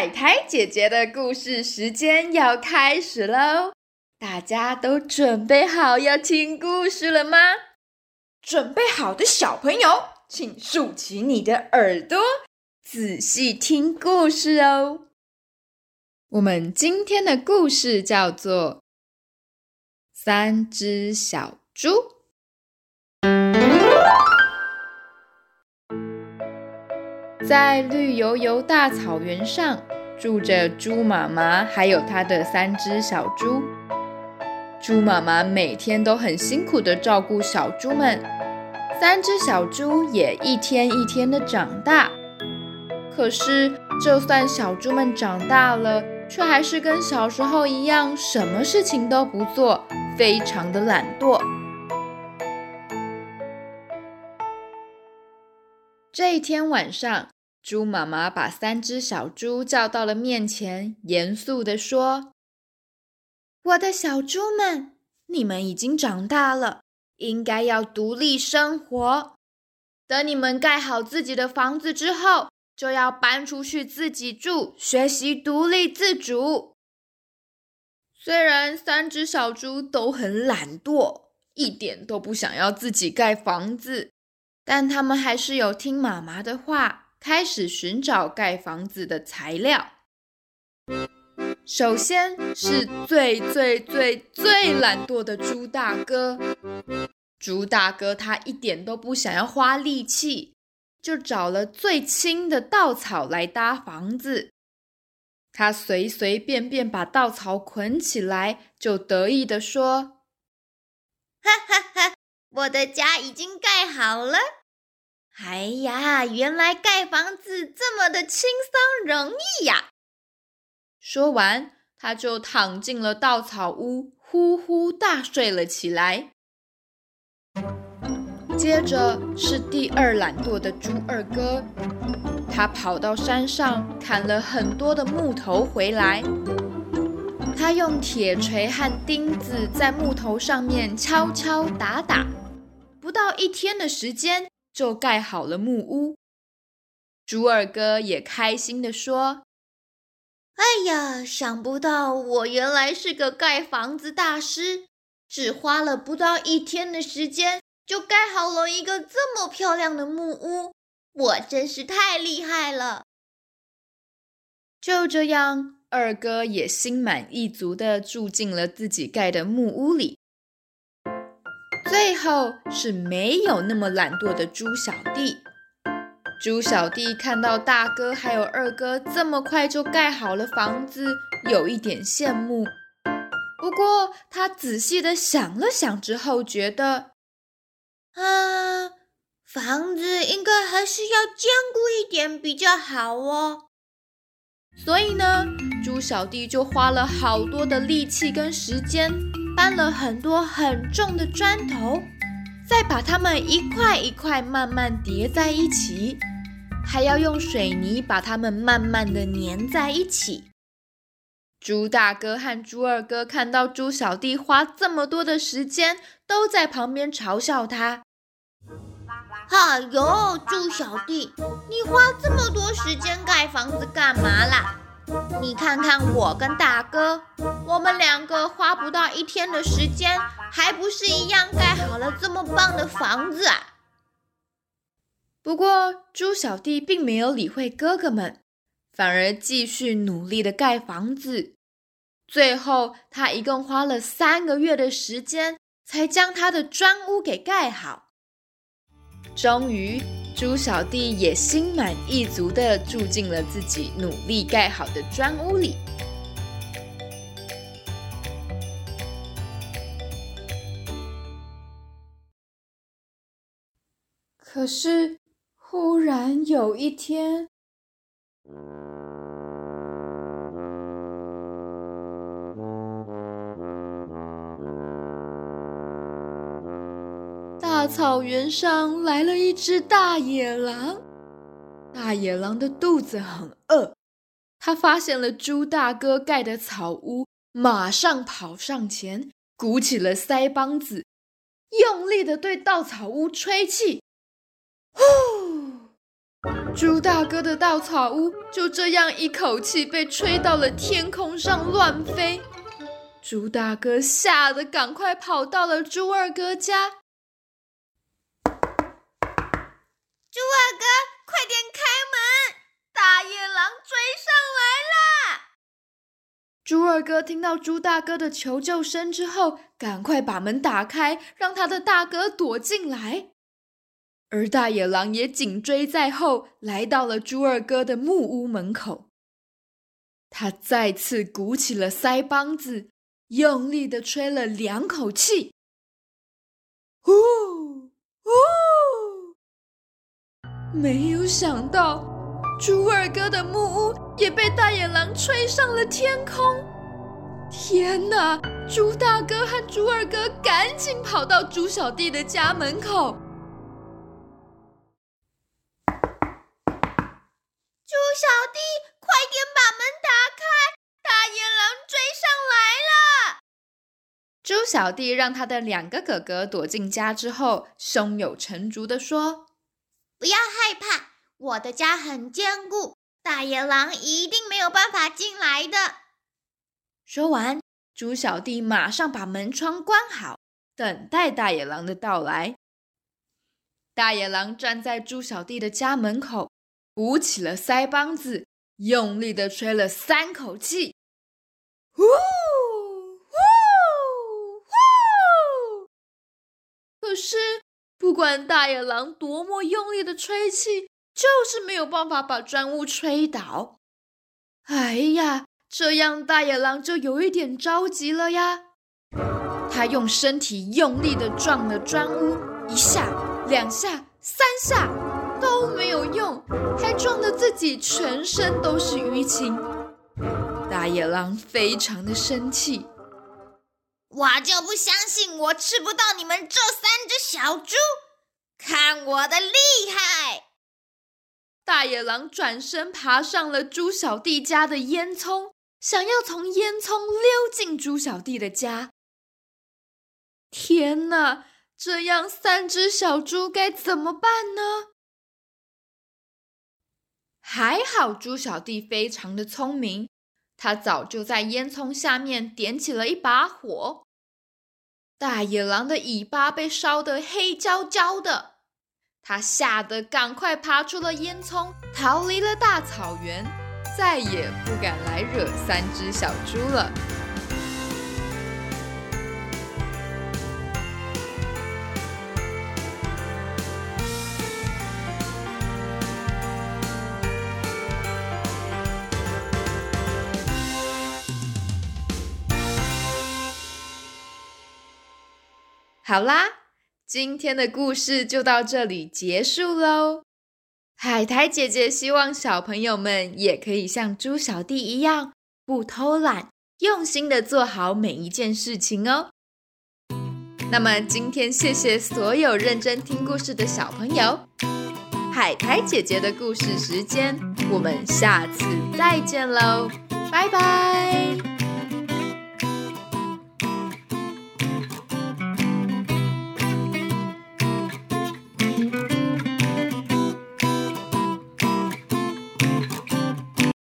海苔姐姐的故事时间要开始喽！大家都准备好要听故事了吗？准备好的小朋友，请竖起你的耳朵，仔细听故事哦。我们今天的故事叫做《三只小猪》。在绿油油大草原上，住着猪妈妈，还有她的三只小猪。猪妈妈每天都很辛苦的照顾小猪们，三只小猪也一天一天的长大。可是，就算小猪们长大了，却还是跟小时候一样，什么事情都不做，非常的懒惰。这一天晚上。猪妈妈把三只小猪叫到了面前，严肃地说：“我的小猪们，你们已经长大了，应该要独立生活。等你们盖好自己的房子之后，就要搬出去自己住，学习独立自主。”虽然三只小猪都很懒惰，一点都不想要自己盖房子，但他们还是有听妈妈的话。开始寻找盖房子的材料。首先是最最最最懒惰的猪大哥。猪大哥他一点都不想要花力气，就找了最轻的稻草来搭房子。他随随便便把稻草捆起来，就得意地说：“哈哈哈，我的家已经盖好了。”哎呀，原来盖房子这么的轻松容易呀！说完，他就躺进了稻草屋，呼呼大睡了起来。接着是第二懒惰的猪二哥，他跑到山上砍了很多的木头回来，他用铁锤和钉子在木头上面敲敲打打，不到一天的时间。就盖好了木屋。猪二哥也开心地说：“哎呀，想不到我原来是个盖房子大师，只花了不到一天的时间就盖好了一个这么漂亮的木屋，我真是太厉害了。”就这样，二哥也心满意足地住进了自己盖的木屋里。最后是没有那么懒惰的猪小弟。猪小弟看到大哥还有二哥这么快就盖好了房子，有一点羡慕。不过他仔细的想了想之后，觉得，啊，房子应该还是要坚固一点比较好哦。所以呢，猪小弟就花了好多的力气跟时间。搬了很多很重的砖头，再把它们一块一块慢慢叠在一起，还要用水泥把它们慢慢的粘在一起。猪大哥和猪二哥看到猪小弟花这么多的时间，都在旁边嘲笑他：“哎呦，猪小弟，你花这么多时间盖房子干嘛啦？”你看看我跟大哥，我们两个花不到一天的时间，还不是一样盖好了这么棒的房子啊！不过猪小弟并没有理会哥哥们，反而继续努力的盖房子。最后，他一共花了三个月的时间，才将他的砖屋给盖好。终于。猪小弟也心满意足地住进了自己努力盖好的砖屋里。可是，忽然有一天。大草原上来了一只大野狼，大野狼的肚子很饿，他发现了猪大哥盖的草屋，马上跑上前，鼓起了腮帮子，用力的对稻草屋吹气，呼！猪大哥的稻草屋就这样一口气被吹到了天空上乱飞。猪大哥吓得赶快跑到了猪二哥家。猪二哥，快点开门！大野狼追上来了！猪二哥听到猪大哥的求救声之后，赶快把门打开，让他的大哥躲进来。而大野狼也紧追在后，来到了猪二哥的木屋门口。他再次鼓起了腮帮子，用力的吹了两口气。呼！没有想到，猪二哥的木屋也被大野狼吹上了天空。天哪！猪大哥和猪二哥赶紧跑到猪小弟的家门口。猪小弟，快点把门打开！大野狼追上来了。猪小弟让他的两个哥哥躲进家之后，胸有成竹的说：“不要害怕，我的家很坚固，大野狼一定没有办法进来的。”说完，猪小弟马上把门窗关好，等待大野狼的到来。大野狼站在猪小弟的家门口。鼓起了腮帮子，用力的吹了三口气，呼呼呼！可是，不管大野狼多么用力的吹气，就是没有办法把砖屋吹倒。哎呀，这样大野狼就有一点着急了呀！他用身体用力的撞了砖屋，一下、两下、三下。都没有用，还撞得自己全身都是淤青。大野狼非常的生气，我就不相信我吃不到你们这三只小猪，看我的厉害！大野狼转身爬上了猪小弟家的烟囱，想要从烟囱溜进猪小弟的家。天哪，这样三只小猪该怎么办呢？还好，猪小弟非常的聪明，他早就在烟囱下面点起了一把火。大野狼的尾巴被烧得黑焦焦的，他吓得赶快爬出了烟囱，逃离了大草原，再也不敢来惹三只小猪了。好啦，今天的故事就到这里结束喽。海苔姐姐希望小朋友们也可以像猪小弟一样，不偷懒，用心的做好每一件事情哦。那么今天谢谢所有认真听故事的小朋友。海苔姐姐的故事时间，我们下次再见喽，拜拜。